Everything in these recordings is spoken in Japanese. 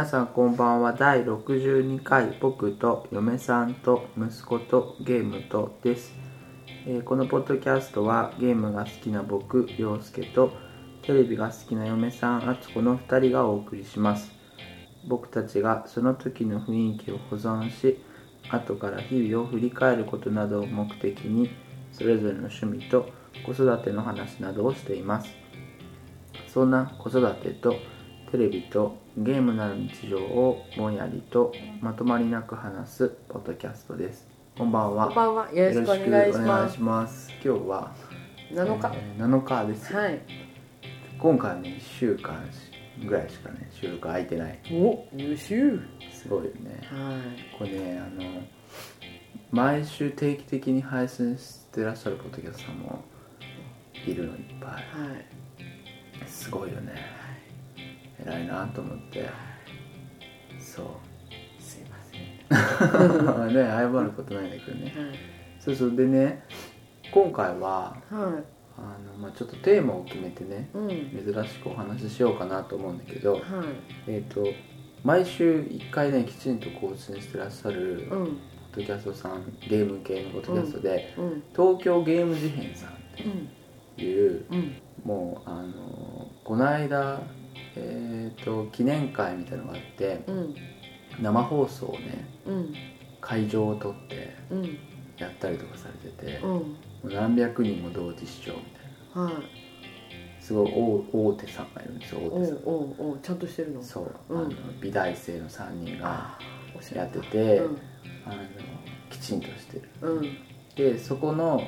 皆さんこんばんは。第62回僕と嫁さんと息子とゲームとです、えーこのポッドキャストはゲームが好きな僕陽介とテレビが好きな嫁さんあつこの2人がお送りします。僕たちがその時の雰囲気を保存し後から日々を振り返ることなどを目的にそれぞれの趣味と子育ての話などをしています。そんな子育てとテレビとゲームなる日常をぼんやりとまとまりなく話すポッドキャストですこんばんはこんばんは。よろしくお願いします。今日は7日？えー7日ですよ、はい。今回はね1週間ぐらいしかね収録空いてないお、優秀。すごいよねはい。これねあの毎週定期的に配信してらっしゃるポッドキャストさんもいるのいっぱいはい。すごいよね偉いなと思ってそうすいません。ね謝ることないんだけどねはい。そうそうでね今回ははあの、まあ、ちょっとテーマを決めてねい。うん。珍しくお話ししようかなと思うんだけどはい。えっ、と毎週1回ねきちんと更新してらっしゃるポッうん。ドキャストさんゲーム系のポッドキャストで、うん。東京ゲーム事変さんっうん。ていううん。もうあのこの間えっ、と記念会みたいなのがあってうん。生放送をねうん。会場を取ってうん。やったりとかされてて、うん。もう何百人も同時視聴みたいなはい。すごい大大手さんがいるんですよお大手さんうおうおうちゃんとしてるの？そう、うんあの美大生の3人がやってて、うん。あのきちんとしてるうん。でそこの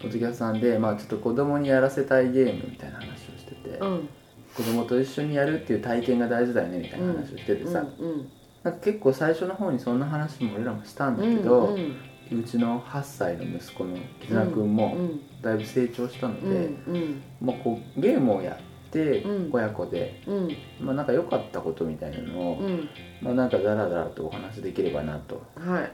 ポッドキャストさんで、まあ、ちょっと子供にやらせたいゲームみたいな話をしてて、うん。子供と一緒にやるっていう体験が大事だよねみたいな話をしててさ、うん。なんか結構最初の方にそんな話も俺らもしたんだうん。けど、うん。うちの8歳の息子の絆くんもうん。だいぶ成長したのうん。で、うん。まあ、こうゲームをやってうん親子で、うん。まあ、なんか良かったことみたいなのを、うん。まあ、なんかダラダラとお話できればなとはい。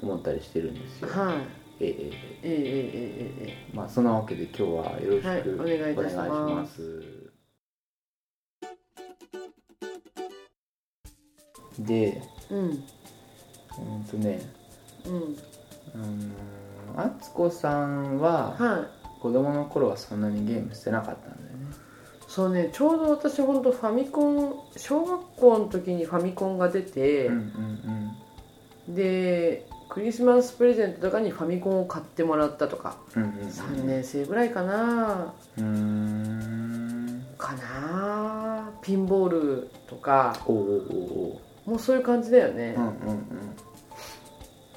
思ったりしてるんですよ、はい。ええええええええええまあそのわけで今日はよろしはいくお願いいたしますでええ。うん。うんとねうん。うんあつこさんははい。子供の頃はそんなにゲームしてなかったんだよねそうねちょうど私本当ファミコン小学校の時にファミコンが出て、うんうんでクリスマスプレゼントとかにファミコンを買ってもらったとか、うんうんうん3年生ぐらいかなうーんかなピンボールとかおうおうおうおうもうそういう感じだよね。うんうんうん。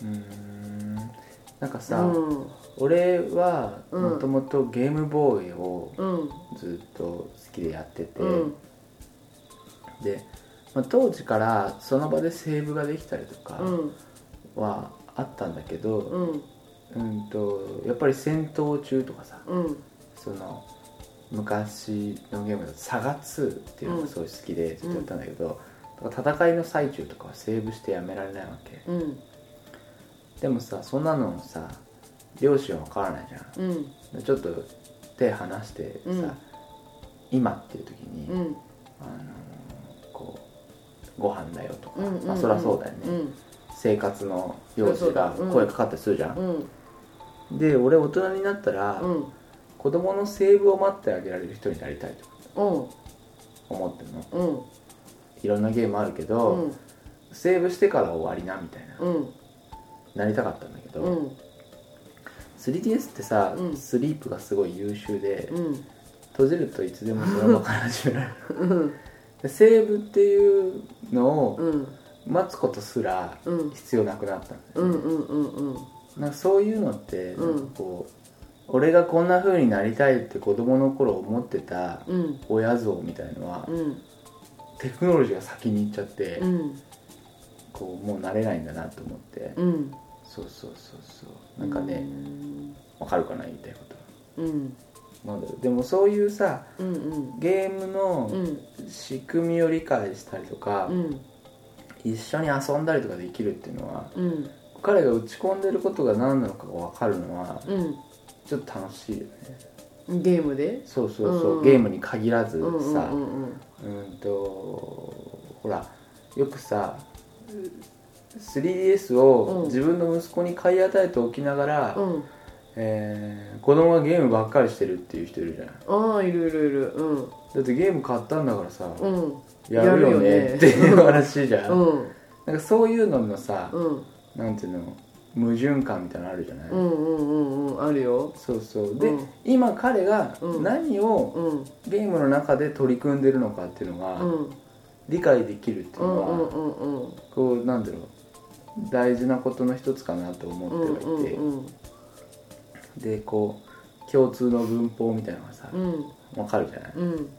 うーん。なんかうさ、ん。俺はうん。もともとゲームボーイをうんずっと好きでやってて、うん。で、まあ、当時からその場でセーブができたりとかうん。はあったんだけど、うん。うん、とやっぱり戦闘中とかさうん。その昔のゲームだと「サガ2」っていうのがすごい好きでずっとやったんだけど、戦いの最中とかはセーブしてやめられないわけ。うんでもさそんなのさ両親は分からないじゃん。うん。でちょっと手離してさ、うん。今っていう時に、うん。あのこうご飯だよとか、うんまあ、そりゃそうだよね、うん。生活の用事が声かかったりするじゃん、うん。で俺大人になったら、うん。子供のセーブを待ってあげられる人になりたいとうん。思ってるの。うんいろんなゲームあるけうど、ん。セーブしてから終わりなみたいな、うん。なりたかったんだけど、うん。3DS ってさ、うん。スリープがすごい優秀で、うん。閉じるといつでもその場から始められる。うん。でセーブっていうのをうん。待つことすらうん。必要なくなったんだよ。ねそういうのって、うん。なんかこう俺がこんな風になりたいって子供の頃思ってたうん。親像みたいのは、うんテクノロジーが先に行っちゃって、うん。こうもう慣れないんだなと思って、うん。そうそうそうそう。なんかねうん。わかるかな言いたいこと。うん。なんだろう。でもそういうさうんうん。ゲームうのん。仕組みを理解したりとか、うん。一緒に遊んだりとかできるっていうのはうん。彼が打ち込んでることが何なのかが分かるのはうん。ちょっと楽しいよね。ゲームで？そうそうそう、うん。ゲームに限らずうんうんさうんうんうんとほらよくさ 3DS をうん。自分の息子に買い与えておきながら、うん。えー子供がゲームばっかりしてるっていう人いるじゃんああいるいるいる。うん。だってゲーム買ったんだからさ、うん。やるよねやるよね。っていう話じゃん、うん。なんかそういうののさ、うん。なんていうの矛盾感みたいなのあるじゃない、うんうんうんうんあるよ。そうそう。で、うん。今彼がうん。何をうん。ゲームの中で取り組んでるのかっていうのがうん。理解できるっていうのは、うんうんうんうん。こうなんだろう。大事なことの一つかなと思うんってはいて、うんでこう共通の文法みたいなのがさうん。わかるじゃない、うん。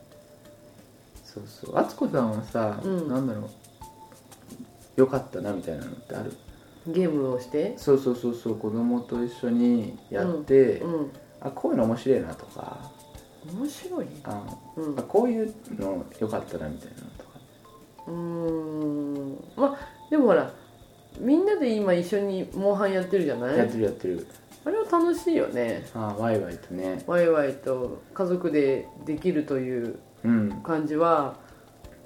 そうそう。敦子さんはさ、うん。なんだろう。よかったなみたいなのってある？ゲームをして？そうそうそうそう子供と一緒にやって、うんあこういうの面白いなとか。面白い？あうん。あこういうのよかったなみたいなのとか。うーん。まあでもほらみんなで今一緒にモンハンやってるじゃない？やってるやってる。あれは楽しいよね。あワイワイとね。ワイワイと家族でできるといううん。感じは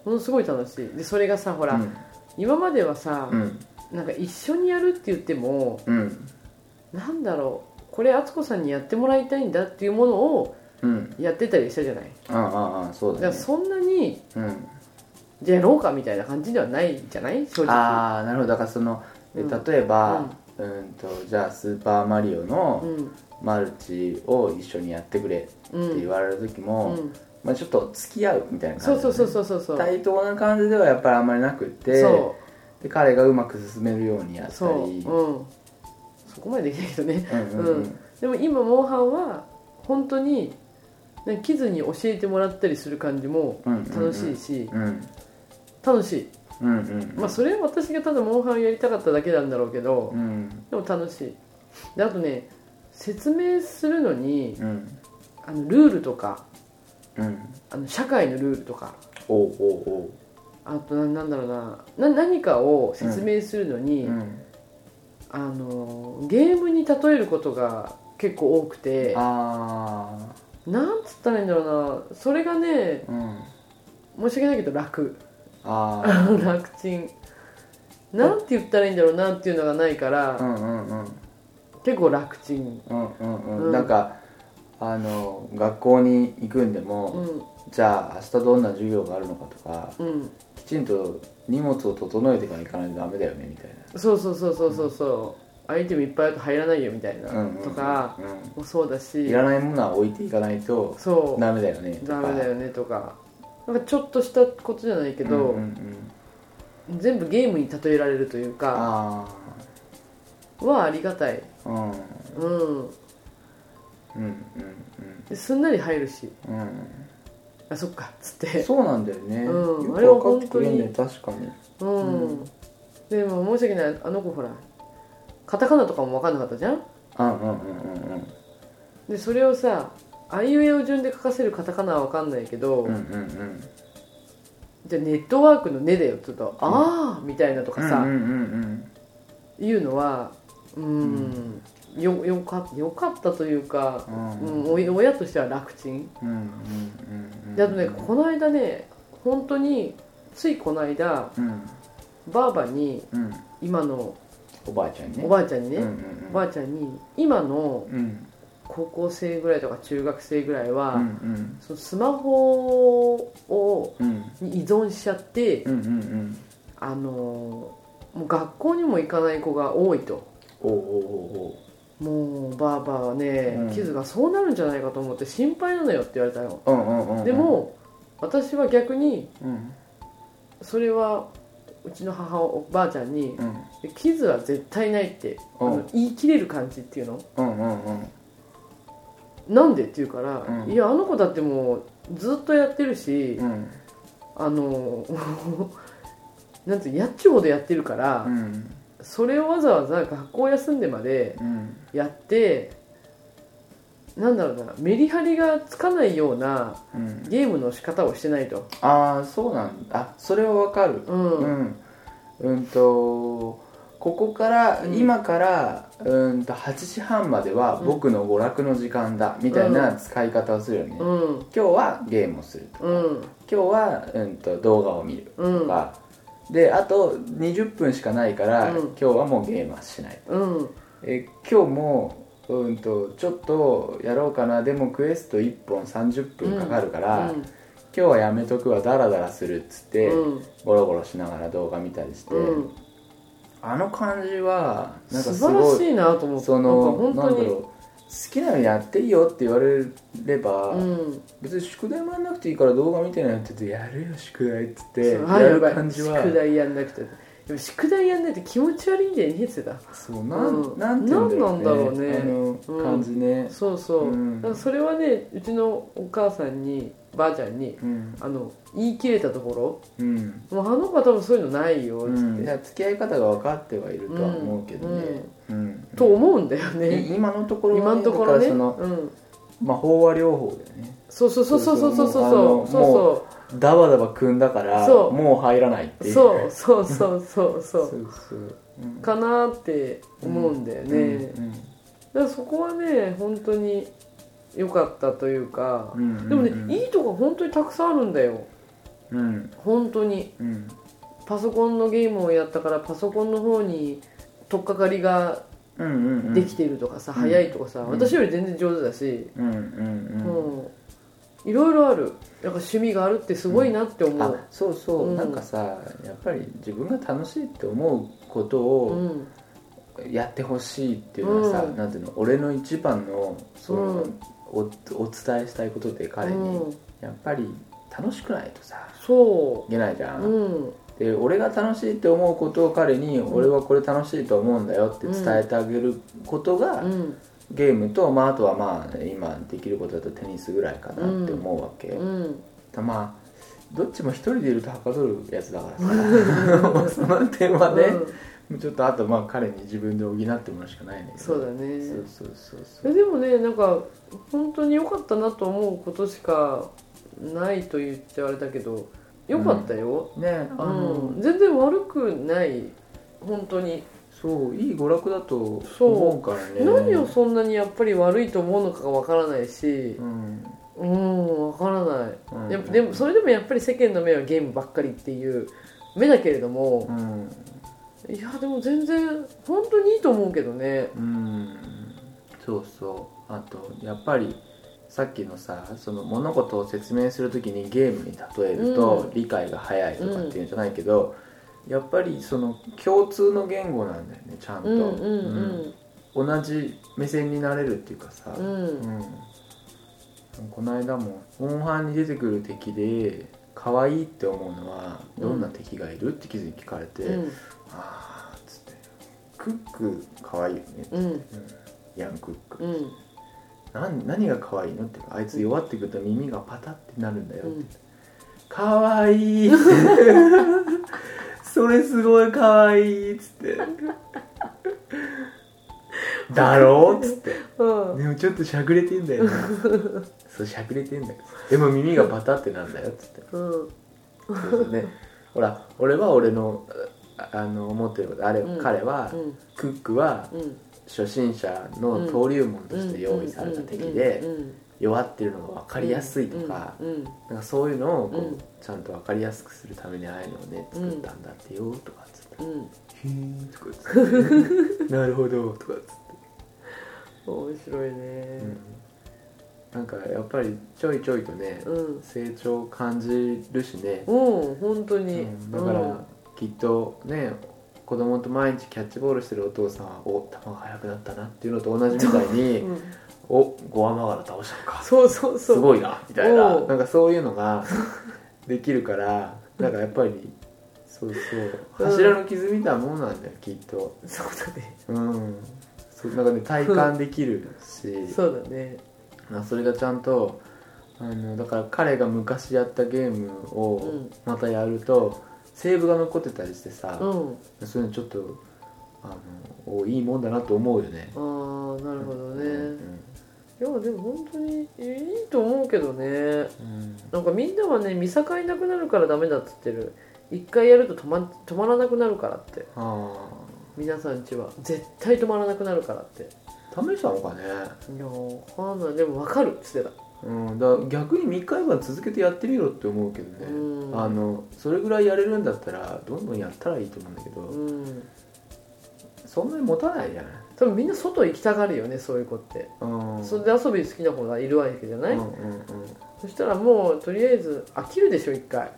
ものすごい楽しい。でそれがさほら、うん。今まではさ、うんなんか一緒にやるって言ってもうん。なんだろうこれ敦子さんにやってもらいたいんだっていうものをうん。やってたりしたじゃない？ああああそうだね。だそんなにうん。じゃあやろうかみたいな感じではないじゃない？正直。ああなるほど。だからその例えば、うん、とじゃあ「スーパーマリオ」のうん。マルチを一緒にやってくれってうん言われる時も、うん。まあ、ちょっと付き合うみたいな感じそうそうそうそうそうそう。対等な感じではやっぱりあんまりなくってそで彼がうまく進めるようにやったうそう。りうん。そこまでできないけどね。うんうんうん。うん。でも今モンハンは本当になんかキズに教えてもらったりする感じもうんうんうん。楽しいしうん。楽しい。うんうん。まあそれは私がただモンハンをやりたかっただけなんだろうけどうん。でも楽しい。であとね説明するのにうん。あのルールとかうん。あの社会のルールとかおうおうおうあとななんだろうな。な何かを説明するのに、うん。あのゲームに例えることが結構多くてあなんつったらいいんだろうな。それがね申し訳ないけど楽。ああ 楽ちん。なんて言ったらいいんだろうなっていうのがないから、うんうんうん。結構楽ちん。うんうんうん、うん。なんかあの学校に行くんでうも、ん。じゃあ明日どんな授業があるのかとかうん。きちんと荷物を整えてから行かないとダメだよねみたいそうそうそうそうそうそう。アイテムいっぱいあると入らないよみたいな、とかもそうだうん、し。いらないものは置いていかないとそう。ダメだよねとか。ダメだよねとか。なんかちょっとしたことじゃないけど、全部ゲームに例えられるというかあはありがたい。あうん。うんうんうん。ですんなり入るし。うんうんあそっかっつって。そうなんだよね、うんよあれはく分かってくれるね本確かに。うん、でも申し訳ないあの子ほらカタカナとかも分かんなかったじゃん？うんうんうんうんでそれをさあいうえお順で書かせるカタカナは分かんないけど、うんうんうん。じゃあネットワークの「ね」だよって言うと「ああ」みたいなとかさ、うんうんうんいうのはうん、よよかよかったというか、うん。うん、お親としては楽ちん。うんうんうんうんであとねこの間ね本当についこの間うん。ばあばにうん。今のおばあちゃんね。おばあちゃんにね、うんうんおばあちゃんに今のうん。高校生ぐらいとか中学生ぐらいは、うんうん。そのスマホをうん。に依存しちゃって、うんうんうん。あのーもう学校にも行かない子が多いと。おうおうおうもうばあばはね、うん。キズがそうなるんじゃないかと思って心配なのよって言われたよ、おううんうんうん。でも私は逆にうん。それはうちの母おばあちゃんにうん「キズは絶対ない」ってあうん。の言い切れる感じっていうの？うんうんうん。なんでって言うから、うん。いやあの子だってもうずっとやってるし、うん。あの なんてやっちゅうほどやってるから、うんそれをわざわざ学校休んでまでうんやってなんだろうなメリハリがつかないようなうん。ゲームの仕方をしてないと。ああそうなんだあそれはわかる。うん、うん。うんとここから、うん。今からうんと8時半までは僕の娯楽の時間だみたいな使い方をするよね、うん。今日はゲームをするうん。今日は、うん、と動画を見るうん。とか、であと20分しかないから、うん。今日はもうゲームはしない。うん。え今日もうんとちょっとやろうかな。でもクエスト1本30分かかるから、うん。今日はやめとくわダラダラするっつって、うん。ゴロゴロしながら動画見たりして、うん。あの感じはなんかす素晴らごいしいなと思ってそのなんだろう好きなのやっていいよって言われれば、うん。別に宿題もやんなくていいから動画見てないって言ってやるよ宿題っつってやる感じは。宿題やんなくて。でも宿題やんないと気持ち悪いんだよねって言ってたそうなん,、うん。なんて言うんだろうね。なんなんだろうね。あの感じね。そうそう、うん。だからそれはねうちのお母さんにばあちゃんにうん。あの言い切れたとこうん、ろもうあの子は多分そういうのないよっつって、うん、付き合い方が分かってはいるとは思うけどね、うんと思うんだよいね、今のところは今のところね。だからその、うん、まあ、飽和療法だよね。そうそうそうそうそうそう。そうそう。そうそう。もそダバダバ組んだからそう。もう入らないってういう。そうそうそうそうそ そううそう、うん。かなって思うんだよね、うん。だからそこはね本当に良かったというか、うんうんでもね、うんいいとこ本当にたくさんあるんだよ。うん。本当に。うんパソコンのゲームをやったからパソコンの方に取っかかりがうんうんうん。できているとかさ、うん。早いとかさ、ん。私より全然上手だし、うんうんうん。うん。いろいろある。なんか趣味があるってすごいなって思あう、そうそう、うん。なんかさやっぱり自分が楽しいって思うことうをん。やってほしいっていうのはさ、うん。なんていうの俺の一番のその、うんおお伝えしたいことで彼に、うん。やっぱり楽しくないとさそいけないじゃ、ううん。で俺が楽しいって思うことを彼に、俺はこれ楽しいと思うんだよって伝えてあげることが、うん。ゲームと、まあ、あとはまあ今できることだとテニスぐらいかなって思うわけ、うん。まあどっちも一人でいるとはかどるやつだからさ。その点はね、ちょっとあとまあ彼に自分で補ってもらうしかないんだけど。そうだね。そうそうそうそえうでもねなんか本当に良かったなと思うことしかないと言っちゃあれだけど良かったよ、ねあの、うん。全然悪くない本当に。そういい娯楽だとそう思うからね。何をそんなにやっぱり悪いと思うのかがわからないし。うん。うんわからない、うん。やっぱでもそれでもやっぱり世間の目はゲームばっかりっていう目だけれどもう、んいやでも全然本当にいいと思うけどね。うん。そうそう。あとやっぱりさっきのさその物事を説明するときにゲームに例えるとうん。理解が早いとかっていうんじゃないけど、やっぱりその共通の言語なんだよねちゃんと、うんうんうん。同じ目線になれるっていうかさ、うん。うん。うんこの間も「モンハンに出てくる敵で可愛いって思うのはどんな敵がいる?」って気づに聞かれて「うんああ」っつって「クック可愛いよね」うん。うんヤンクック。うん。何何が可愛いのってあいつ弱ってくると耳がパタってなるんだよって、うん。可愛い。それすごい可愛いっつって。だろうっつって。うん。でもちょっとしゃくれてんだよね。そうしゃくれてんだよでも耳がパタってなんだよっつって。うん。そうね。ほら俺は俺のああの思ってることあれ、うん。彼は、うん。クックはうん。初心者の登竜門として用意された敵でうん。弱ってるのが分かりやすいとか,、うん。なんかそういうのをこう、うん。ちゃんと分かりやすくするためにああいうのをね作ったんだってよとかっつって。うん。うん「へえ」とかっつって「なるほど」とかっつって、面白いね。うん、なんかやっぱりちょいちょいとね、うん。成長を感じるしね、うん本当に、うん。だから、きっとね子供と毎日キャッチボールしてるお父さんはお球が速くなったなっていうのと同じみたいに、うん。おゴアマガラ倒したのか。そうそうそう。すごいなみたいな。なんかそういうのが できるからなんかやっぱりそうそう。うん。柱の傷みたいなもんなんだよきっと。そうだね。うん。そうなんかね体感できるし。そうだね。まあそれがちゃんとあのだから彼が昔やったゲームうをん。またやるとセーブが残ってたりしてさ、うん。そういうのちょっとあのおいいもんだなと思うよね。ああなるほどね、うんいやでも本当にいいと思うけどね。うん。なんかみんなはね見境なくなるからダメだっつってる。一回やると止ま止まらなくなるからって。あ皆さんちは。絶対止まらなくなるからって。あ試したのかね。いやわかんない。でも分かるっつってたうん、だ逆に3日間続けてやってみろって思うけどね、うん。あのそれぐらいやれるんだったらどんどんやったらいいと思うんだけど、うんそんなに持たないじゃない。多分みんな外行きたがるよねそういう子って、うん。それで遊び好きな子がいるわけじゃない、うんうんそしたらもうとりあえず飽きるでしょ一回。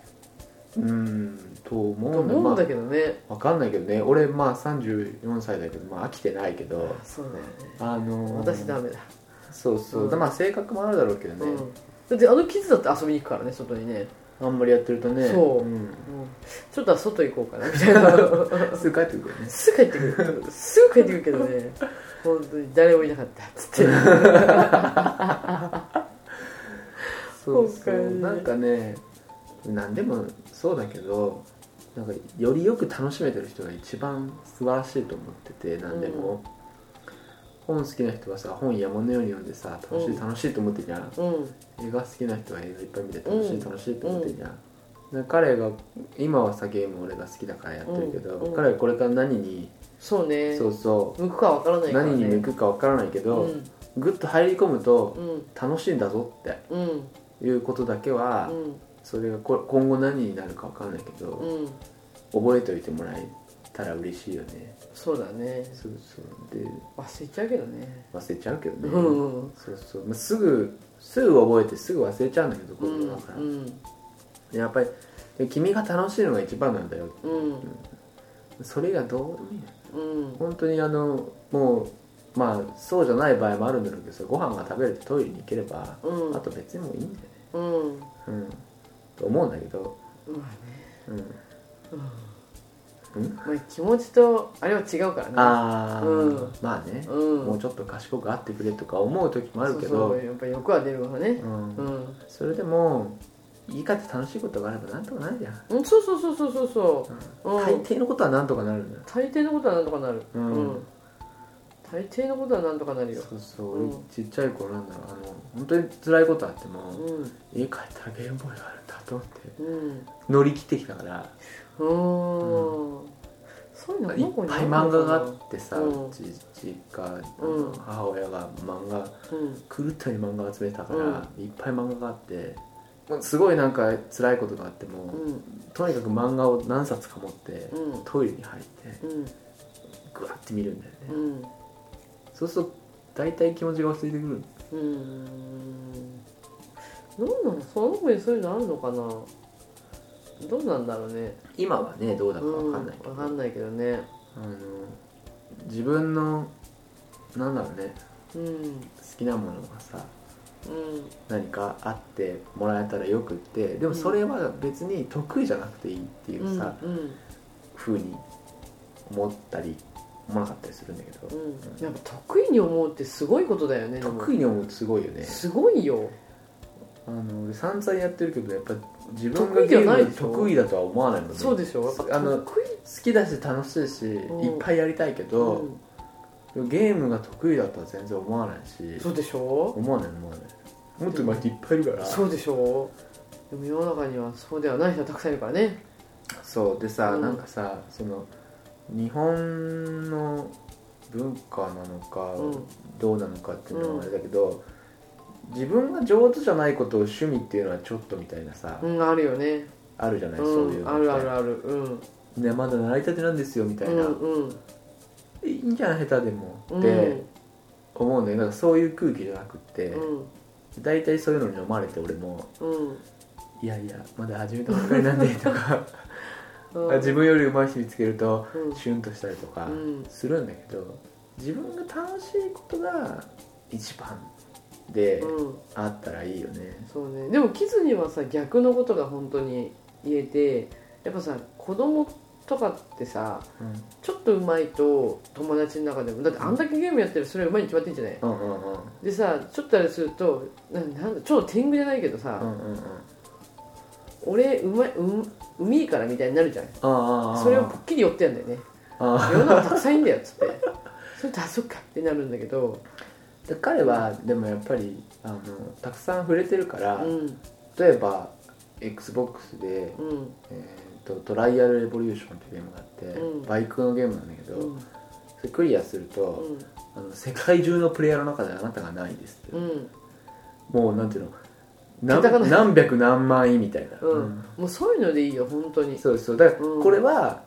うんうんと思とうんだ思うんだまけどね、あ、分かんないけどね。俺まあ34歳だけど、まあ、飽きてないけど。そうだよね。あのー私ダメだ、そうそう、うん。まあ性格もあるだろうけどね、うん、だってあのキッズだって遊びに行くからね外にね、あんまりやってるとね。そう。うん、うん、ちょっとは外行こうかな。みたいなすぐ帰ってくるよね。すぐ帰ってくる。すぐ帰ってくるけどね。本当に誰もいなかったっつって。そうそ今回ねうなんかね何でもそうだけどなんかよりよく楽しめてる人が一番素晴らしいと思ってて何でも、本好きな人はさ本山のように読んでさ楽しい、うん楽しいと思ってるじゃん。うん。映画好きな人は映画いっぱい見て楽しい、うん楽しいと思ってるじゃん、で彼が今はさゲーム俺が好きだからやってるけど、うんうん。彼がこれから何に、そうね。そうそう。向くかわからないね。何に向くか分からないけど、うん。ぐっと入り込むとうん。楽しいんだぞってうん。いうことだけは、うん。それがこ今後何になるか分かんないけど、うん。覚えておいてもらえたら嬉しいよねそうだね。そうそう。で忘れちゃうけどね。忘れちゃうけどね、うん。そうそう、まあ、すぐすぐ覚えてすぐ忘れちゃうんだけど子うん供だから、うん。でやっぱりで君が楽しいのが一番なんだよ。うん。それがどうでもいいのうん。本当にあのもうまあそうじゃない場合もあるんだろうけどさご飯が食べれてトイレに行ければ、うん。あと別にもういいんだよね。うん。うん。と思うんだけど。まあね。うんまあ気持ちとあれは違うからねああ、うん。まあね、うん。もうちょっと賢くあってくれとか思う時もあるけど。そうやっぱ欲は出るわね。うん。うん。それでも言い換えて楽しいことがあればなんとかなるじゃん、うんそうそうそうそうそうそう。うん。大抵のことはなんとかなるんだよ。大抵のことはなんとかなる。うん。うん大抵のことはなんとかなるよ。そうそう、うん。俺ちっちゃい頃なんだろう。あの本当に辛いことあっても、うん。家帰ったらゲームボーイがあるんだと思ってうん。乗り切ってきたから。うーん。そういうのいっぱい漫画があってさ、うん。ち実家、うん。母親が漫画うん。狂ったように漫画集めてたから、うん。いっぱい漫画があってすごいなんか辛いことがあっても、うん。とにかく漫画を何冊か持って、うん。トイレに入ってうん。グワッて見るんだよね、うんそうすると大体気持ちが忘れてくるうーん。どうなの？その子にそういうのあるのかな？どうなんだろうね。今はねどうだかうん分かんないけど、わかんないけどね。あの自分のなんだろうね。うん好きなものがさうん。何かあってもらえたらよくってでもそれは別に得意じゃなくていいっていうさ、うん。ふうに思ったり思わなかったりするんだけど、うん。やっぱ得意に思うってすごいことだよね得意に思うってすごいよね。すごいよ。あの俺散々やってるけどやっぱ自分が得意じゲーム得意だとは思わないもんね。そうでしょ。あの得意。好きだし楽しいし、うん。いっぱいやりたいけど、ゲームが得意だとは全然思わないし。うんそうでしょ。思わない思わないも。っと上手い人いっぱいいるから。そうでしょ。でも世の中にはそうではない人がたくさんいるからね。そう。でさ、うん。なんかさその日本の文化なのか、うん。どうなのかっていうのはあれだけど、自分が上手じゃないことを趣味っていうのはちょっとみたいなさ、うんあるよね。あるじゃない、うそういうのんあるあるある。うん。ねまだ習いたてなんですよみたいな、うんうん。いいんじゃない下手でもうん。って思うんだけどそういう空気じゃなくって、うん。大体そういうのに飲まれて俺もうん「いやいやまだ始めたばっかりなんで」とかうん。自分より上手い人見つけるとうん。シュンとしたりとかうん。するんだけど自分が楽しいことが一番でうん。あったらいいよね。そうね。でもキズにはさ逆のことが本当に言えてやっぱさ子供っとかってさうん。ちょっとうまいと友達の中でもだってあんだけゲームやってるそれうまいに決まってんじゃない？うんうんうん。でさちょっとあれするとななんだちょっと天狗じゃないけどさ、うんうんうん。俺うまいううみいからみたいになるじゃん。ああああそれをポッキリ寄ってやんだよね。あ世の中たくさんいいんだよっつって。それとあそっかってなるんだけど。彼はでもやっぱりあのたくさん触れてるから、うん。例えば XBOX で、うん。えー、とトライアルレボリューションっていうゲームがあって、うん。バイクのゲームなんだけど、うん。それクリアすると、あの世界中のプレイヤーの中であなたがないですって、もうなんていうの何何百何万位みたいな、うん。もうそういうのでいいよ本当に。そうそう。だからうん。これは、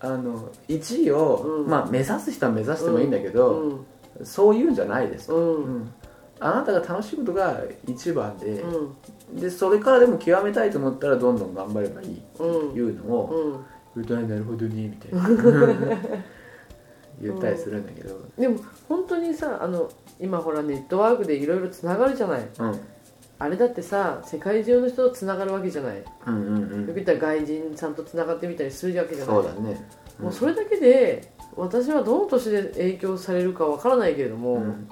あの1位を、うん。まあ、目指す人は目指してもいいんだけど、うん。そういうんじゃないですと、うん。うん。あなたが楽しいことが一番で,、うん。でそれからでも極めたいと思ったらどんどん頑張ればいいってうんいうのを、うん。言うとなるほどねみたいな。言ったりするんだけど、でも本当にさあの今ほらネットワークでいろいろつながるじゃない。うん、あれだってさ世界中の人とつながるわけじゃない。ようんうんうん。く言ったら外人さんとつながってみたりするわけじゃない。そうだね。もうそれだけで私はどの年で影響されるかわからないけれども、うん。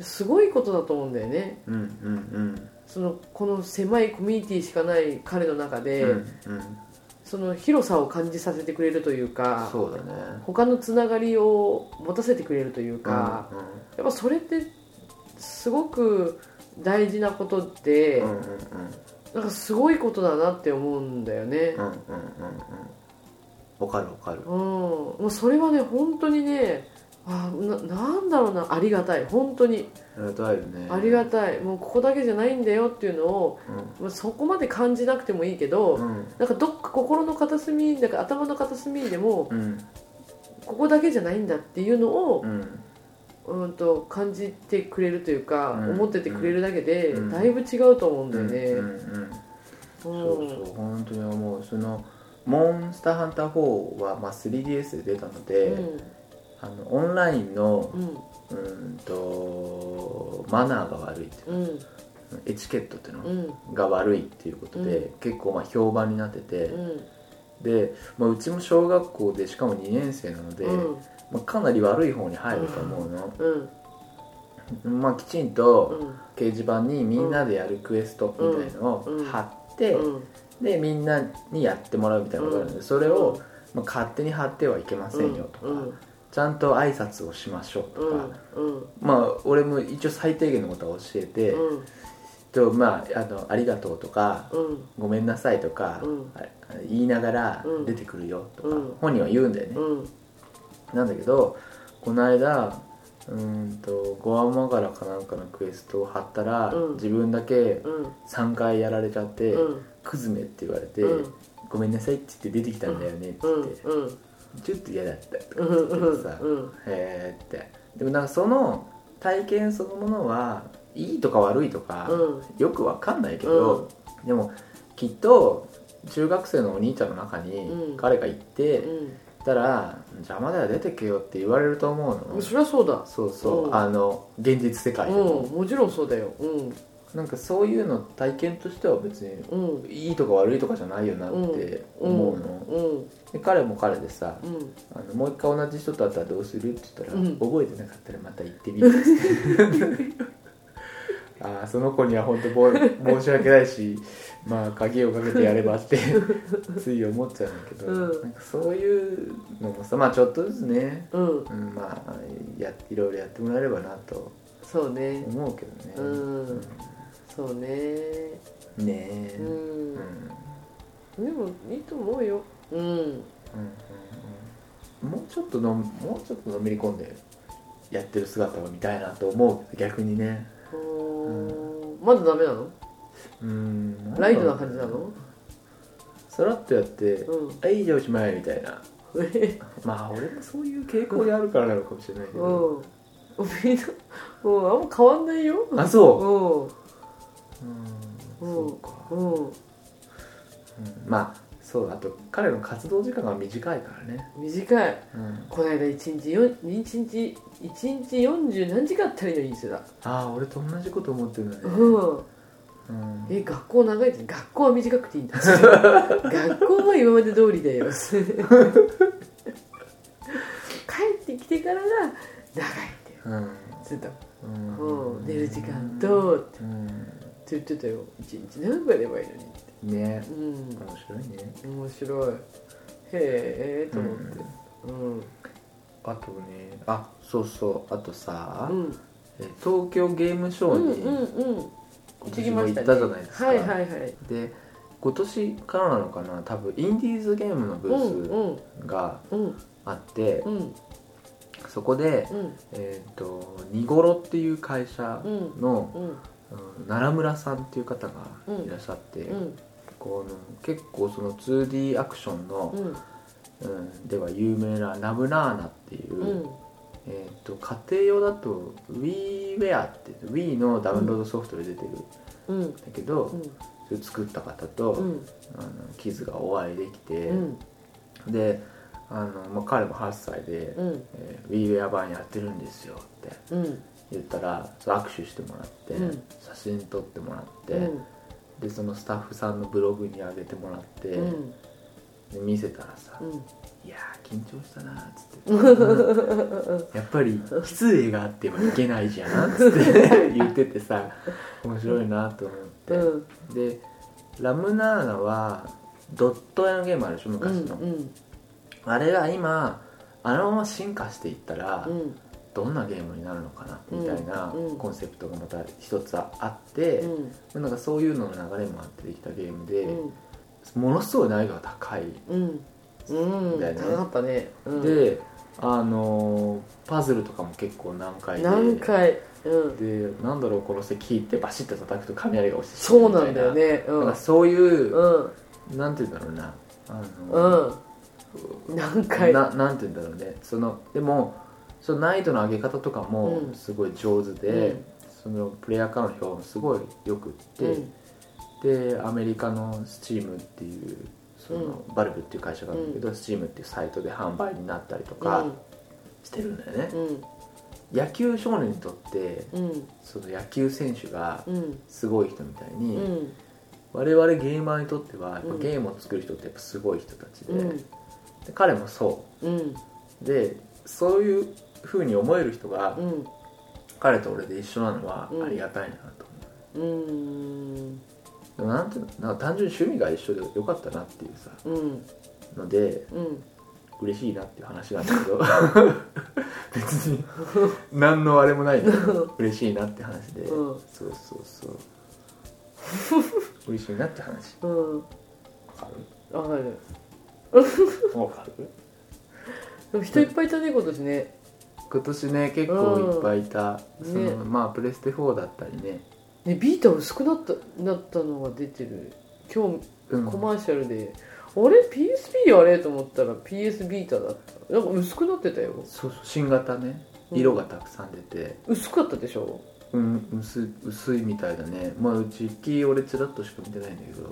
すごいことだと思うんだよね。うんうんそのこの狭いコミュニティしかない彼の中で、うんうん。その広さを感じさせてくれるというかそうだね。他のつながりを持たせてくれるというか、うんうん。やっぱそれってすごく大事なことって、うんうんうん。なんかすごいことだなって思うんだよね。うんうんうんうん。わかるわかる。うん、もうそれはね本当にねあななんだろうな。ありがたい。本当に。ありがたいよね。ありがたい。もうここだけじゃないんだよっていうのを、まあ、そこまで感じなくてもいいけど、うんうん。なんかどっか心の片隅なんか頭の片隅でもうん。ここだけじゃないんだっていうのをう、んうん、と感じてくれるというか、うん。思っててくれるだけで、うん。だいぶ違うと思うんだよね、うん。うん。うん。うん。そうそう。本当に思う。そのモンスターハンター4は、まあ、3DS で出たので、あのオンラインのうん。うんとマナーが悪いっていううん。エチケットっていうのうん。が悪いっていうことで、結構まあ評判になってて、うん。で、まあ、うちも小学校でしかも2年生なので、うんまあ、かなり悪い方に入ると思うの、うん。まあ、きちんとうん。掲示板にみんなでやるクエストみたいのを貼って、うん。でみんなにやってもらうみたいなことがあるので、それを、まあ、勝手に貼ってはいけませんよとか、うん。ちゃんと挨拶をしましょうとか、まあ俺も一応最低限のことは教えて、うん。とまああの「ありがとう」とかうん「ごめんなさい」とか、うん。あ言いながらうん。出てくるよとか、うん。本人は言うんだよね、うんなんだけどこの間うーんとゴアマガラかなんかのクエストを貼ったら、うん。自分だけうん。3回やられちゃってうん「クズメ」って言われて、うん。ごめんなさい」って言って出てきたんだよねってうん言って、うん。ちょっと嫌だったとかうん言ってさ、うん。へえって。でもなんかその体験そのものはいいとか悪いとか、うん。よくわかんないけど、でもきっと中学生のお兄ちゃんの中にうん。彼が行って、うんたら「邪魔だよ出てけよ」って言われると思うの、そりゃそうだ。そうそう、うん。あの現実世界でも、うんもちろんそうだよ。うん。なんかそういうの体験としては別にうん。いいとか悪いとかじゃないよなって思うの、うん。で彼も彼でさうん。あのもう一回同じ人と会ったらどうするって言ったら、うん。覚えてなかったらまた行ってみる。ああその子には本当ぼ申し訳ないしまあ鍵をかけてやればって つい思っちゃうんだけど、うん。なんかそういうのもさまあちょっとずつね、うん。うん、まあやいろいろやってもらえればなとそうね。思うけどね、うん。そうね。うん。ねえ、ううん。んでもいいと思うよ。うん。うんうんうん。もうちょっとのもうちょっとのめり込んでやってる姿を見たいなと思う。逆にね。うー。ん。まだダメなの？うん。ライトな感じなの？さらっとやってうん「はいじゃあおしまい」みたいな。まあ俺もそういう傾向であるからなのかもしれないけうど、んみんなうんあんま変わんないよ。あそう？うん。うん。そうか、うん。うん。まあそうあと彼の活動時間が短いからね、短い。うん、この間1日よ一日一日40何時間あったらいいのにしてたああ俺と同じこと思ってるんだね、うんうんえ学校長いって学校は短くていいんだ。学校は今まで通りだよ。帰ってきてからが長いんだようん。ずっと、うん。うん、寝る時間とってうん。言ってたよ一日何分やればいいのに。ってね。うん。面白いね。面白い。へえと思って。うん。あとねあそうそう。あとさ、うん。え東京ゲームショうんーにうんうん行ってきましたね今年も行ったじゃないですかはいはいはい。で今年からなのかな多分インディーズゲームのブうんースがうんあって、うん。そこで、うん。えっ、とニゴロっていう会社の、うん。うん。奈良村さんっていう方がいらっしゃって、うん。この結構その 2D アクションの、うん。うんでは有名なナブナーナっていう、うんえー、と家庭用だと WiiWare って Wii のダウンロードソフトで出てる。ん。だうんけど、うん。それ作った方と、うん。あのキズがお会いできて、うん。であの、まあ、彼も8歳で、うん。えー WiiWare 版やってるんですよってうん。言ったら握手してもらって、うん。写真撮ってもらって、うん。でそのスタッフさんのブログに上げてもらって、うんで見せたらさ「うんいやー緊張したな」っつって「やっぱり失礼があってはいけないじゃん」っつって 言っててさ面白いなと思って、うん。でラムナーナはドット絵のゲームあるでしょ昔の、うんあれが今あのまま進化していったら、うん。どんなゲームになるのかなみたいなうん。コンセプトがまた一つあって、うん。なんかそういうのの流れもあってできたゲームで、うんものすごい難易度が高い、うん。うん。だよね。高かったね。うん。であのーパズルとかも結構難解で。何回。うん。でなんだろうこの石引いてバシッと叩くと雷が落ちてしまそうなんだよね。うなんんかそういう、うん。なんて言うんだろうな。あのうん。何回。ななんて言うんだろうね。そのでもその難易度の上げ方とかもうん。すごい上手で、うん。そのプレイヤーからの評もすごいよくって、うんでアメリカの Steam っていうその、うバルブっていう会社があるんだけど、Steam っていうサイトで販売になったりとかしてるんだよね、うん。野球少年にとってうん。その野球選手がうん。すごい人みたいに、うん。我々ゲーマーにとってはやっぱうん。ゲームを作る人ってやっぱすごい人たちで,、うん。で彼もそう。ん。うでそういう風に思える人がうん。彼と俺で一緒なのはうん。ありがたいなと思う、うんでもなんてなんか単純に趣味が一緒でよかったなっていうさうん。のでうん。嬉しいなっていう話なんだけど。別に何のあれもないんだけど嬉しいなって話で、うん。そうそうそう。嬉しいなって話。うん。わかわかる？るわかる？でも人いっぱいいたね今年ね。今年ね結構いっぱいいた、うん。そのね。まあプレステ4だったりね、ねビータ薄くなったなったのが出てる。今日うん、コマーシャルで、あれ？PSP あれ？と思ったら PS ビータだった。なんか薄くなってたよ。そうそう。新型ね。うん。色がたくさん出て、薄かったでしょ？うん、薄い薄いみたいだね。まあうち一機俺ちらっとしか見てないんだけど。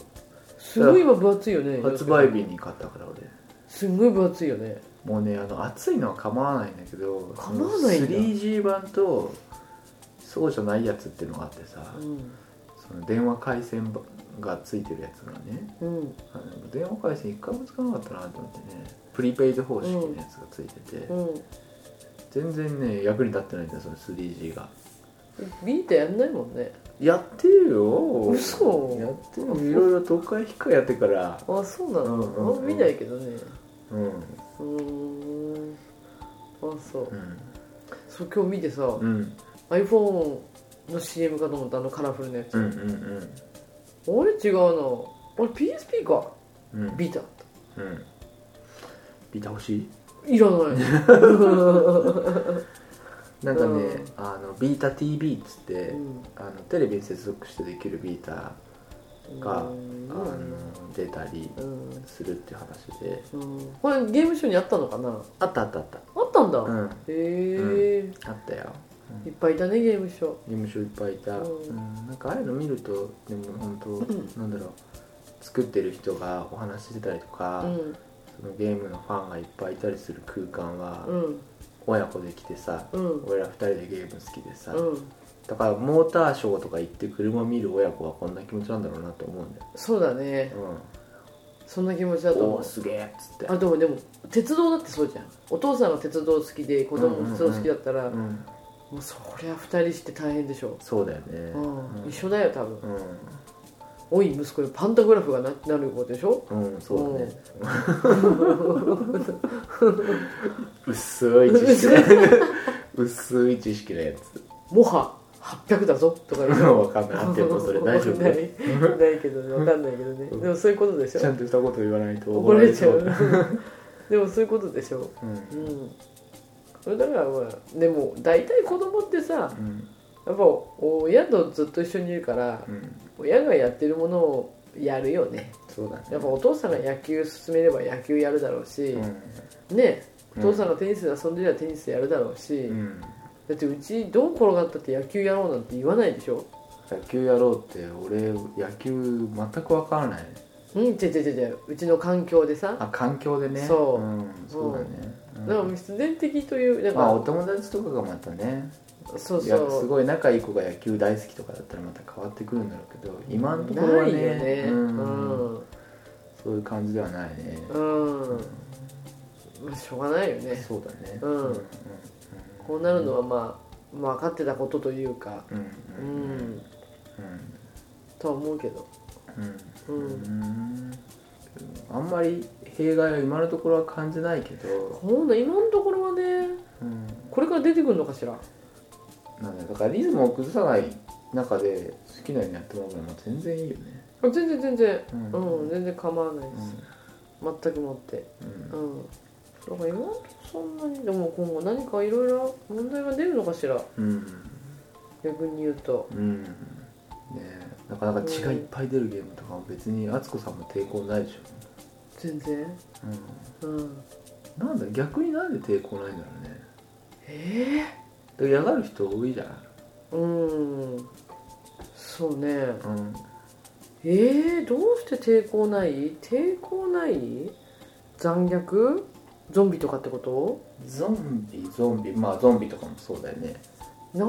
すごい今分厚いよね発売日に買ったから俺。すんごい分厚いよね。もうねあの熱いのは構わないんだけど構わないんだ。3G 版とそうじゃないやつっていうのがあってさ、うんその電話回線がついてるやつがねうん。電話回線一回も使わなかったなと思ってねプリペイド方式のやつがついてて、うん。全然ね役に立ってないんだよその 3G が。ビータやんないもんね。やってるよ。嘘。やってるいろいろ東海引っかやってから。あそうなの、うんうんうん。あんま見ないけどね。うん。うーん。あそう。うん。そう今日見てさ、うん iPhone の CM かと思ったあのカラフルなやつ、うんうんあれ？違うな。あれ PSP かうんうん。ビータ。うん。ビタ欲しい？いらない。なんかね、うん。あのビータ TV っつって、うん。あのテレビに接続してできるビータが、うん。あの出たりうん。するっていう話で、うん。これゲームショーにあったのかな？あったあったあった。あったんだ、うん。へえ、あったよいっぱいいたねゲームショー。ゲームショーいっぱいいた、ううん。んなんかああいうの見るとでも本当、なんだろう作ってる人がお話ししてたりとか、うん。そのゲームのファンがいっぱいいたりする空間は、うん。親子で来てさ、うん。俺ら二人でゲーム好きでさ、うん。だからモーターショーとか行って車見る親子はこんな気持ちなんだろうなと思うんだよ、そうだね。そんな気持ちだとうん、お思う。おすげえっつって。あでもでも鉄道だってそうじゃん。お父さんが鉄道好きで子供も鉄道好きだったら、うんもうそりゃ二人して大変でしょ、そうだよね。うん。一緒だよ多分。うおい息子にパンタグラフがななることでしょ。ん、うん、そうだね。薄い知識。薄い知識のやつ。もは800だぞ。とか言う。の わかんない。合ってるのそれ大丈夫ないないけどね。わかんないけどね。でもそういうことでしょ。ちゃんとしたこと言わないと怒られちゃう。でもそういうことでしょ。うん。うんそれだからまあでも大体子供ってさうん。やっぱ親とずっと一緒にいるからうん。親がやってるものをやるよね。そうだね。やっぱお父さんが野球進めれば野球やるだろうし、うん。ねおうん。父さんがテニスで遊んでればテニスやるだろうし、うん。だってうちどう転がったって野球やろうなんて言わないでしょ？野球やろうって俺野球全く分からない。うん違う違う違う。うちの環境でさ。あ環境でね。そう。うん、そうだね、うん。だから必然的というなんか、まあお友達とかがまたねそういやすそうごい仲いい子が野球大好きとかだったらまた変わってくるんだろうけど今のところはないよね。ねうん。うん、そういう感じではないね、うん。まあしょうがないよね。そうだね。うん。うん。こうなるのはまあ、まあ、分かってたことというかうん。ううん。ん。とは思うけど。うん。うん、うんあんまり弊害は今のところは感じないけど、こんな今のところはねうん、これから出てくるのかしら？なんだだからリズムを崩さない中で好きなようにやってもらうのは全然いいよね。あ全然全然。うん。うん、全然構わないです、全くもって。うん。うん。だから今のとこそんなにでも今後何かいろいろ問題が出るのかしら？うん。逆に言うと。うん。ねえなかなか血がいっぱい出るゲームとかも別に敦子さんも抵抗ないでし全然。ょ、うん。うん、なんだ逆になんで抵抗ないんだろうねえで嫌がる人多いじゃんえうん。そうね。うん。えー、どうして抵抗ない？抵抗ない？残虐？ゾンビとかってこと？ゾンビゾンビ。まあゾンビとかもそうだよね。なん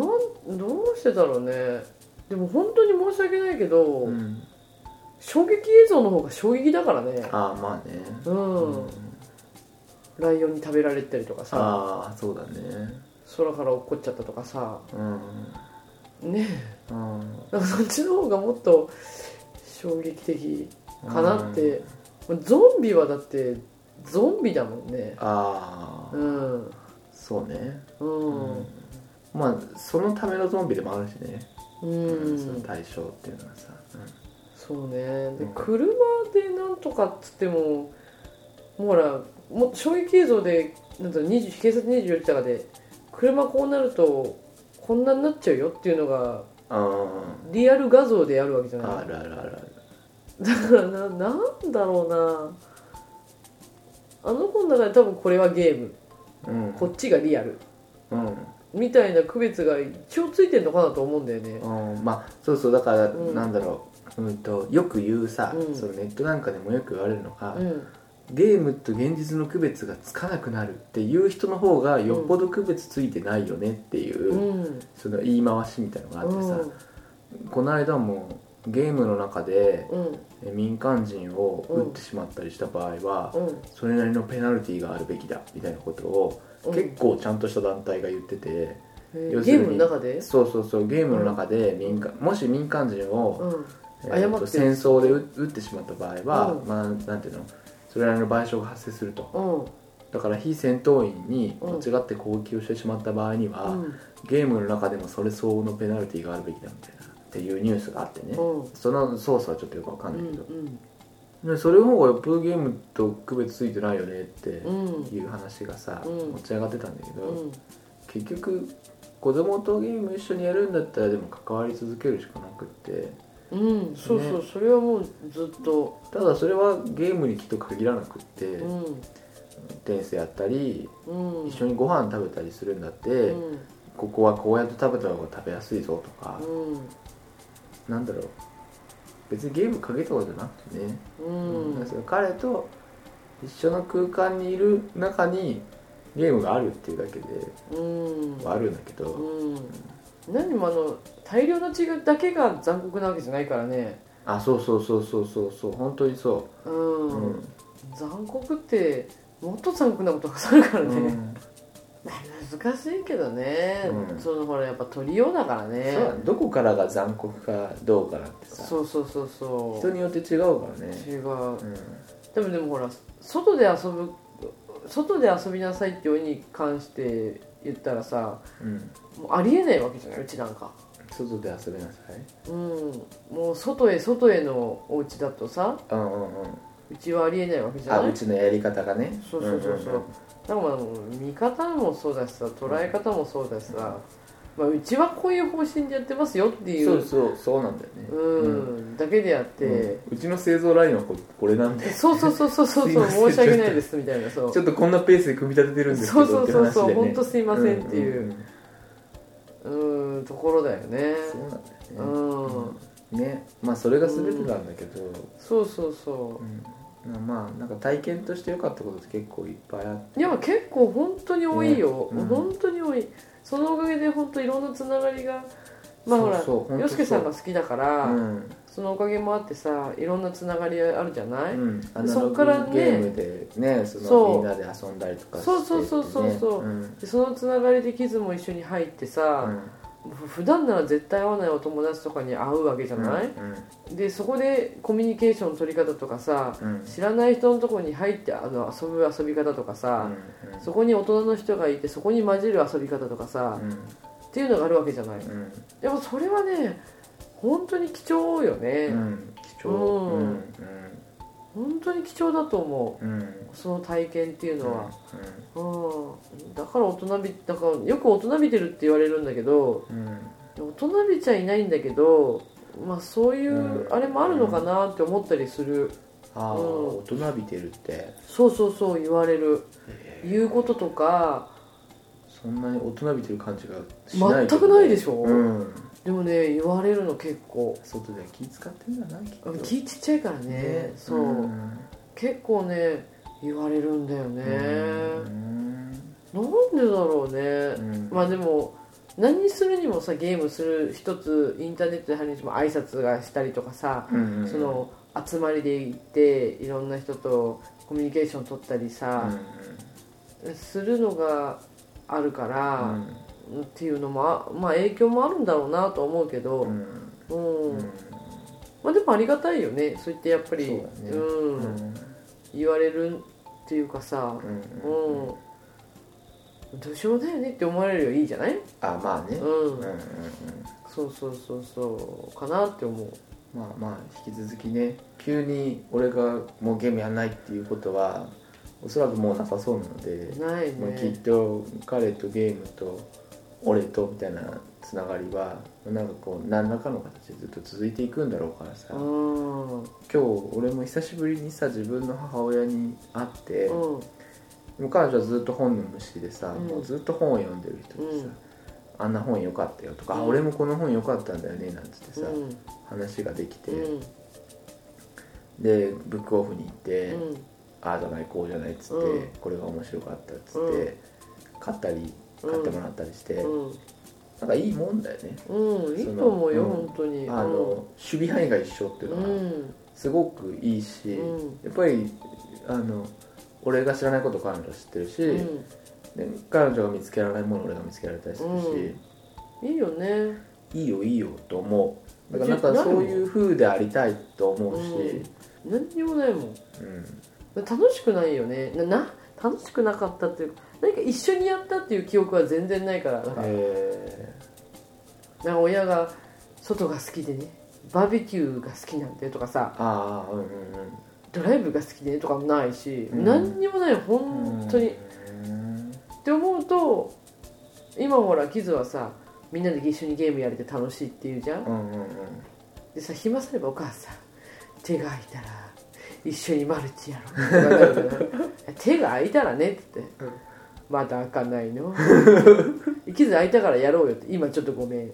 どうしてだろうねでも本当に申し訳ないけど、うん。衝撃映像の方が衝撃だからね。ああまあね。うん、ライオンに食べられたりとかさ。ああそうだね。空から落っこっちゃったとかさ。うん。ねうん。えなんかそっちの方がもっと衝撃的かなって、ゾンビはだってゾンビだもんね。ああ、うん。そうね。うん。まあそのためのゾンビでもあるしね、うん、その対象っていうのはさ、そうね。でうん。車でなんとかっつってももうほらも衝撃映像でなんだろう20警察24時とかで車こうなるとこんなになっちゃうよっていうのがあリアル画像であるわけじゃない？ああるあるあるある。だからななんだろうな。あの子の中で多分これはゲーム。うん。こっちがリアル。うんみたいな区別が一応ついてんのかなと思うんだよね。うんまあそうそうだから、うん。なんだろう、うん、とよく言うさ、うん。そのネットなんかでもよく言われるのが、うん。ゲームと現実の区別がつかなくなるっていう人の方がよっぽど区別ついてないよねっていう、うん。その言い回しみたいのがあってさ、この間もゲームの中でうん。え民間人を撃ってしまったりした場合は、うん。それなりのペナルティーがあるべきだみたいなことを、うん結構ちゃんとした団体が言っててゲームの中で？そうそうそうゲームの中で民間もし民間人を、うん。えー戦争で撃撃ってしまった場合は、うん。まあなんていうの？それなりの賠償が発生すると。うん。だから非戦闘員にうん。間違って攻撃をしてしまった場合には、うん。ゲームの中でもそれ相応のペナルティーがあるべきだみたいなっていうニュースがあってね、うん。そのソースはちょっとよくわかうんんないけど、でそれの方がよっぽどゲームと区別ついてないよねってうん。いう話がさ、うん。持ち上がってたんだけど、うん。結局子供とゲーム一緒にやるんだったらでも関わり続けるしかなくって。うん。そうそうそれはもうずっと。ただそれはゲームにきっと限らなくって、うん。テニスやったりうん。一緒にご飯食べたりするんだって、うん。ここはこうやって食べた方が食べやすいぞとか、うん。なんだろう別にゲームかけたことじゃなくてね、うん。だから彼と一緒の空間にいる中にゲームがあるっていうだけでうん。はあるんだけど、うん。何もあの大量の血だけが残酷なわけじゃないからね。あそうそうそうそうそうそう。本当にそう。ん、ううん。残酷ってもっと残酷なことがあるからね、うん難しいけどね、うん。そのほらやっぱ取りようだからね。どこからが残酷かどうかなんてさ。そうそうそうそう。人によって違うからね。違う。うん。でもでもほら外で遊ぶ外で遊びなさいっていうに関して言ったらさうん。もうありえないわけじゃない？うちなんか。外で遊びなさい？うん。もう外へ外へのお家だとさうんうんうん。うちはありえないわけじゃない？うあちのやり方がね。そうそうそうそう、んんんだからまあ見方もそうだしさ捉え方もそうだしさ、まあ、うちはこういう方針でやってますよっていうそうそうそうなんだよね。うん、だけであって、うちの製造ラインはここれなんで。そうそうそうそうそう申し訳ないですみたいなそう。ちょっとこんなペースで組み立ててるんですけどそうそうそうそう本当すいませんっていううんところだよね。そうなんだうよん、ね。ねまあそれが全てなんだけど、そうそうそうんまあなんか体験として良かったことって結構いっぱいあって。ういや結構本当に多いよ、ね。うん。本当に多い。そのおかげで本当いろんなつながりがまあほら洋介さんが好きだから、うん。そのおかげもあってさいろんなつながりあるじゃない、うん、そっからねゲームでねそのみんなで遊んだりとかしてそうそうそうそうそう。うん。でそのつながりでキズも一緒に入ってさ、ふ普段なら絶対会わないお友達とかに会うわけじゃない、でそこでコミュニケーションの取り方とかさうん。うん知らない人のところに入ってあの遊ぶ遊び方とかさ、うんそこに大人の人がいてそこに混じる遊び方とかさ、うん。っていうのがあるわけじゃない？うん。でもそれはね本当に貴重よね、うん。貴重。うん。うん本当に貴重だと思う。んうん。うその体験っていうのは、うん、だから大人びだからよく大人びてるって言われるんだけどうん。大人びちゃいないんだけどまあそういううん。あれもあるのかなって思ったりする、ああうん。大人びてるって。そうそうそう言われる。え言うこととか。ーそんなに大人びてる感じがしない全くないでしょ？うんでもね言われるの結構外で気使ってんだなきっと。気ちっちゃいからね。そう、ん。結構ね言われるんだよね、うん。なんでだろうね、うん。まあでも何にするにもさゲームする一つインターネットで入るにしても挨拶がしたりとかさ、うんうんその集まりで行っていろんな人とコミュニケーション取ったりさ、するのがあるから、っていうのもあまあ影響もあるんだろうなと思うけど、うん。まあ、でもありがたいよねそう言ってやっぱり。ね。うん。うん。言われるっていうかさ、うん。うん。どうしようもないよねって思われるよりいいじゃない？あまあね。うん、うんうんうんそうそうそうそう。かなって思う。まあまあ引き続きね急に俺がもうゲームやんないっていうことはおそらくもうなさそうなので、ないまあ、きっねと彼とゲームと俺とみたいなつながりはなんかこう何らかの形でずっと続いていくんだろうからさ、今日俺も久しぶりにさ自分の母親に会って、もう彼女はずっと本の虫でさ、うん。もうずっと本を読んでる人でさ、うん。あんな本良かったよとか、あうん。俺もこの本良かったんだよねなんつってさ、うん。話ができて、うん。でブックオフに行って、うん。ああじゃないこうじゃないっつって、うん。これが面白かったっつって、うん。買ったり買ってもらったりして、うん。なんかいいもんだよね、うんいいと思うよ、うん。本当に。あの守備範囲が一緒っていううのはん。すごくいいし、うん。やっぱりあの俺が知らないこと彼女は知ってるし、うん。で彼女が見つけられないものを俺が見つけられたりするし、いいよね。いいよいいよと思う。だからなんかそういう風でありたいと思うし、何にもないもん。うん。楽しくないよね。なな楽しくなかったっていうか何か一緒にやったっていう記憶は全然ないからだからえなんか親が外が好きでねバーベキューが好きなんでとかさー、ああうんうん。ドライブが好きでねとかもないし、うん。何にもないうん本当に、うん。って思うと今ほらキズはさみんなで一緒にゲームやれて楽しいっていうじゃん、うんうんうん。でさ暇すればお母さん手が空いたら一緒にマルチやろう 手が空いたらねって言って、うんまだ開かないの？キズ空いたからやろうよって。今ちょっとごめん。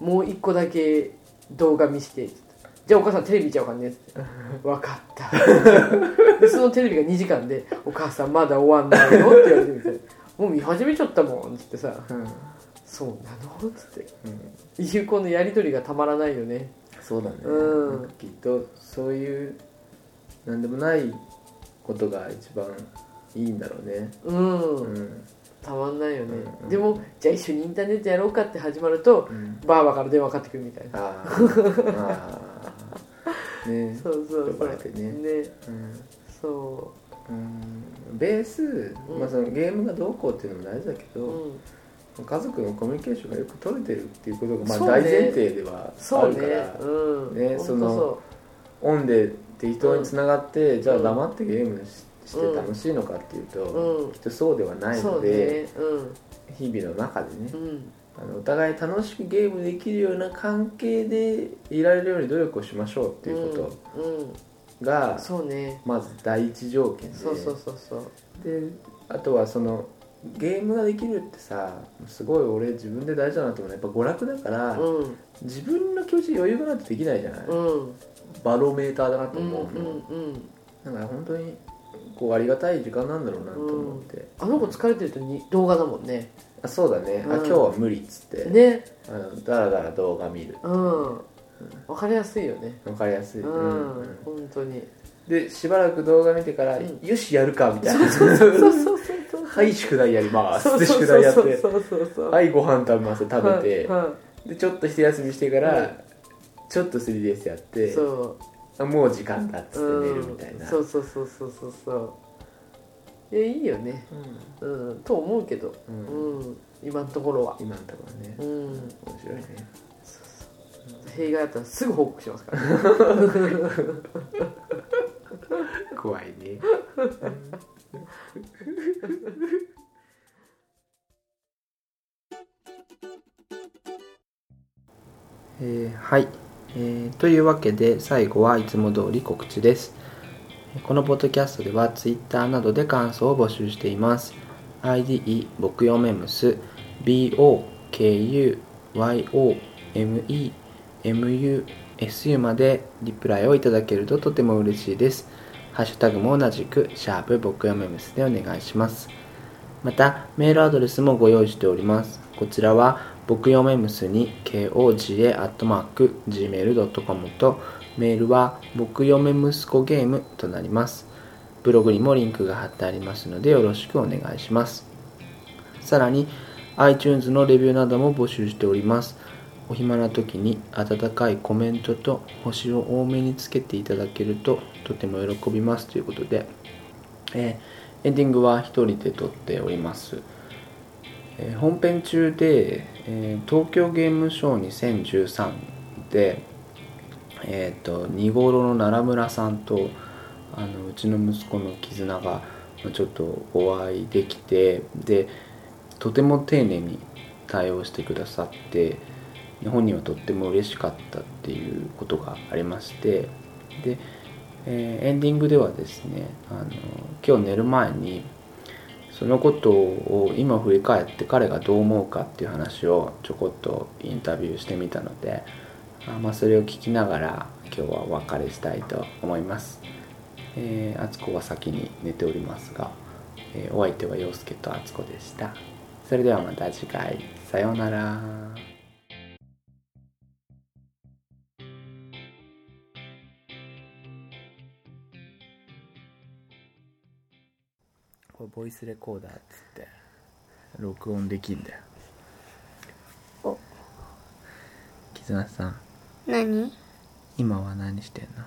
もう一個だけ動画見して。じゃあお母さんテレビ見ちゃおうかねって。分かった。でそのテレビが2時間で「お母さんまだ終わんないよ」って言われてみて「もう見始めちゃったもん」っつってさ。うん。そうなのっつって。うん。いうこのやり取りがたまらないよね。そうだね、うん。きっとそういうなんでもないことが一番いいんだろうね。うん、うん。たまんないよね、うんでもじゃあ一緒にインターネットやろうかって始まるとうん。バーバーから電話かかってくるみたいな。あー。あー。ね。そうそうそう。ね。ね。うん。そう。ん。ベース、まあ、そのゲームがどうこうっていうのも大事だけう、ど、うん、家族のコミュニケーションがよく取れてるっていうことがまあそうね。大前提ではあそうねるから、うんほん。とねそのそオンで適当につながって、じゃあうん黙ってゲームしして楽しいのかっていうと、うん。きっとそうではうないので、ね。日々の中でねうん。うんあのお互い楽しくゲームできるような関係でいられるように努力をしましょうっていうこうん、うん、とが、そうね。まず第一条件でそうそうそうそう。であとはそのゲームができるってさすごい俺自分で大事だなと思うのはやっぱ娯楽だから、うん。自分の気持ちに余裕がないとできないじゃない、うん。バロメーターだなとうんうん思うの、うん。だから本当にこうありがたい時間なんだろうなと思って、あの子疲れてるとに動画だもんね。あそうだね、あうん。今日は無理っつって、ね。あのだらだら動画見る。うん。わかりやすいよね。わかりやすい、うん。うん。うん本当に。でしばらく動画見てから、うん。よしやるかみたいな。そうそうそうそうはい宿題やります。で宿題やって。そうそうそうそう。はいご飯食べます食べて、はでちょっと一休みしてから、うん。ちょっと 3DS やっいて。そあもう時間だっつうって寝るみたいな、うんそうそうそうそうそうそう。いやいいよね。うん。と思うけど。うん。うん。今のところは。今のところね、うん。面白いね。弊害あったらすぐ報告しますから。ね怖いね。えーはい、えーというわけで最後はいつも通り告知です。このポッドキャストでは Twitter などで感想を募集しています。ID 僕よめむす BOKUYOMEMUSU までリプライをいただけるととても嬉しいです。ハッシュタグも同じくシャープ僕よめむすでお願いします。またメールアドレスもご用意しております。こちらは僕よめむすに koga.gmail.com とメールは僕よめ息子ゲームとなります。ブログにもリンクが貼ってありますのでよろしくお願いします。さらに iTunes のレビューなども募集しております。お暇な時に温かいコメントと星を多めにつけていただけるととても喜びますということで、えーエンディングは一人で撮っております、え本編中で、え東京ゲームショウ2013でえっ、と二五郎の奈良村さんとあのうちの息子の絆がちょっとお会いできてでとても丁寧に対応してくださって本人はとっても嬉しかったっていうことがありましてで、えーエンディングではですねあの今日寝る前にそのことを今振り返って彼がどう思うかっていう話をちょこっとインタビューしてみたのであまあそれを聞きながら今日はお別れしたいと思います。えー、あつこは先に寝ておりますが、えーお相手は陽介とあつこでした。それではまた次回さようなら。ボイスレコーダーっつって録音できんだよ。お。絆さん。何？今は何してんの？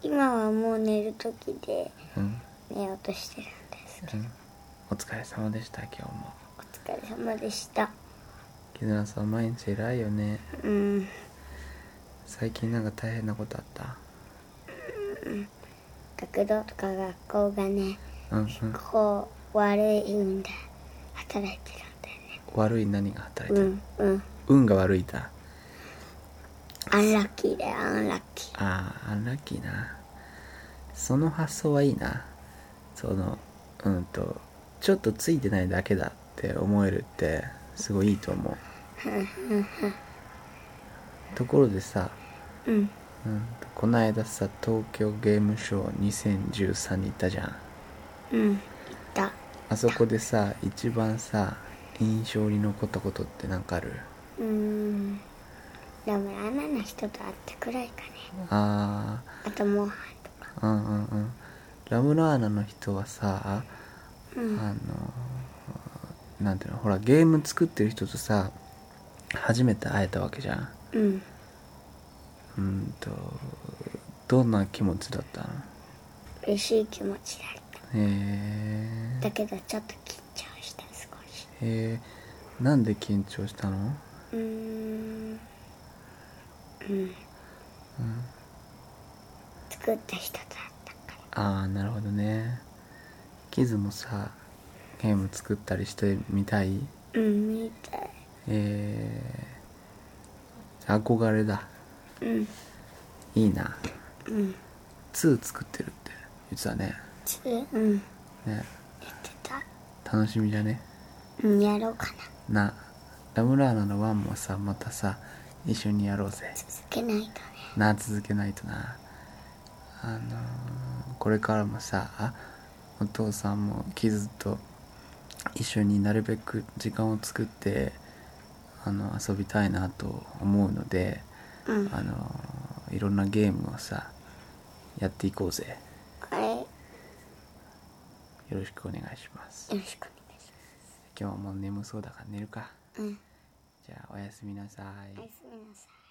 今はもう寝る時でうん、寝ようとしてるんですけど。うん、お疲れ様でした今日も。お疲れ様でした。絆さん毎日偉いよね。うん。最近なんか大変なことあった？学童とか学校がねこう悪い運で働いてるんだよね。悪い何が働いてる、うんうん。運が悪いだ。アンラッキーだよアンラッキー。ああアンラッキーな。その発想はいいな。そのうんとちょっとついてないだけだって思えるってすごいいいと思う。ところでさ、うん。うん、この間さ東京ゲームショウ2013に行ったじゃんうん。行った。あそこでさ一番さ印象に残ったことって何かある？うーん。ラムラーナの人と会ったくらいかね。ああとモンハンとか。あうんうんうん。ラムラーナの人はさうん。あのなんていうの？ほらゲーム作ってる人とさ初めて会えたわけじゃん。うん。うんとどんな気持ちだったの？嬉しい気持ちだえだけどちょっと緊張した少し。へえなんで緊張したの？うーん。うん。作った人と会ったから。ああなるほどね。キズもさゲーム作ったりしてみたい？うんみたい。えー、憧れだ。うん。いいな。うん。2作ってるって言ってたねつうん。ね。言ってた。楽しみだね。うんやろうかな。な。ラムラーナの1もさまたさ一緒にやろうぜ。続けないとね。な続けないとな。あのーこれからもさあお父さんもキズと一緒になるべく時間を作ってあの遊びたいなと思うのでうん。あのーいろんなゲームをさやっていこうぜろしくお願いします。ろしくお願いし今日はもう眠そうだから寝るか。ますうん。じゃあおやすみなさい。おやすみなさい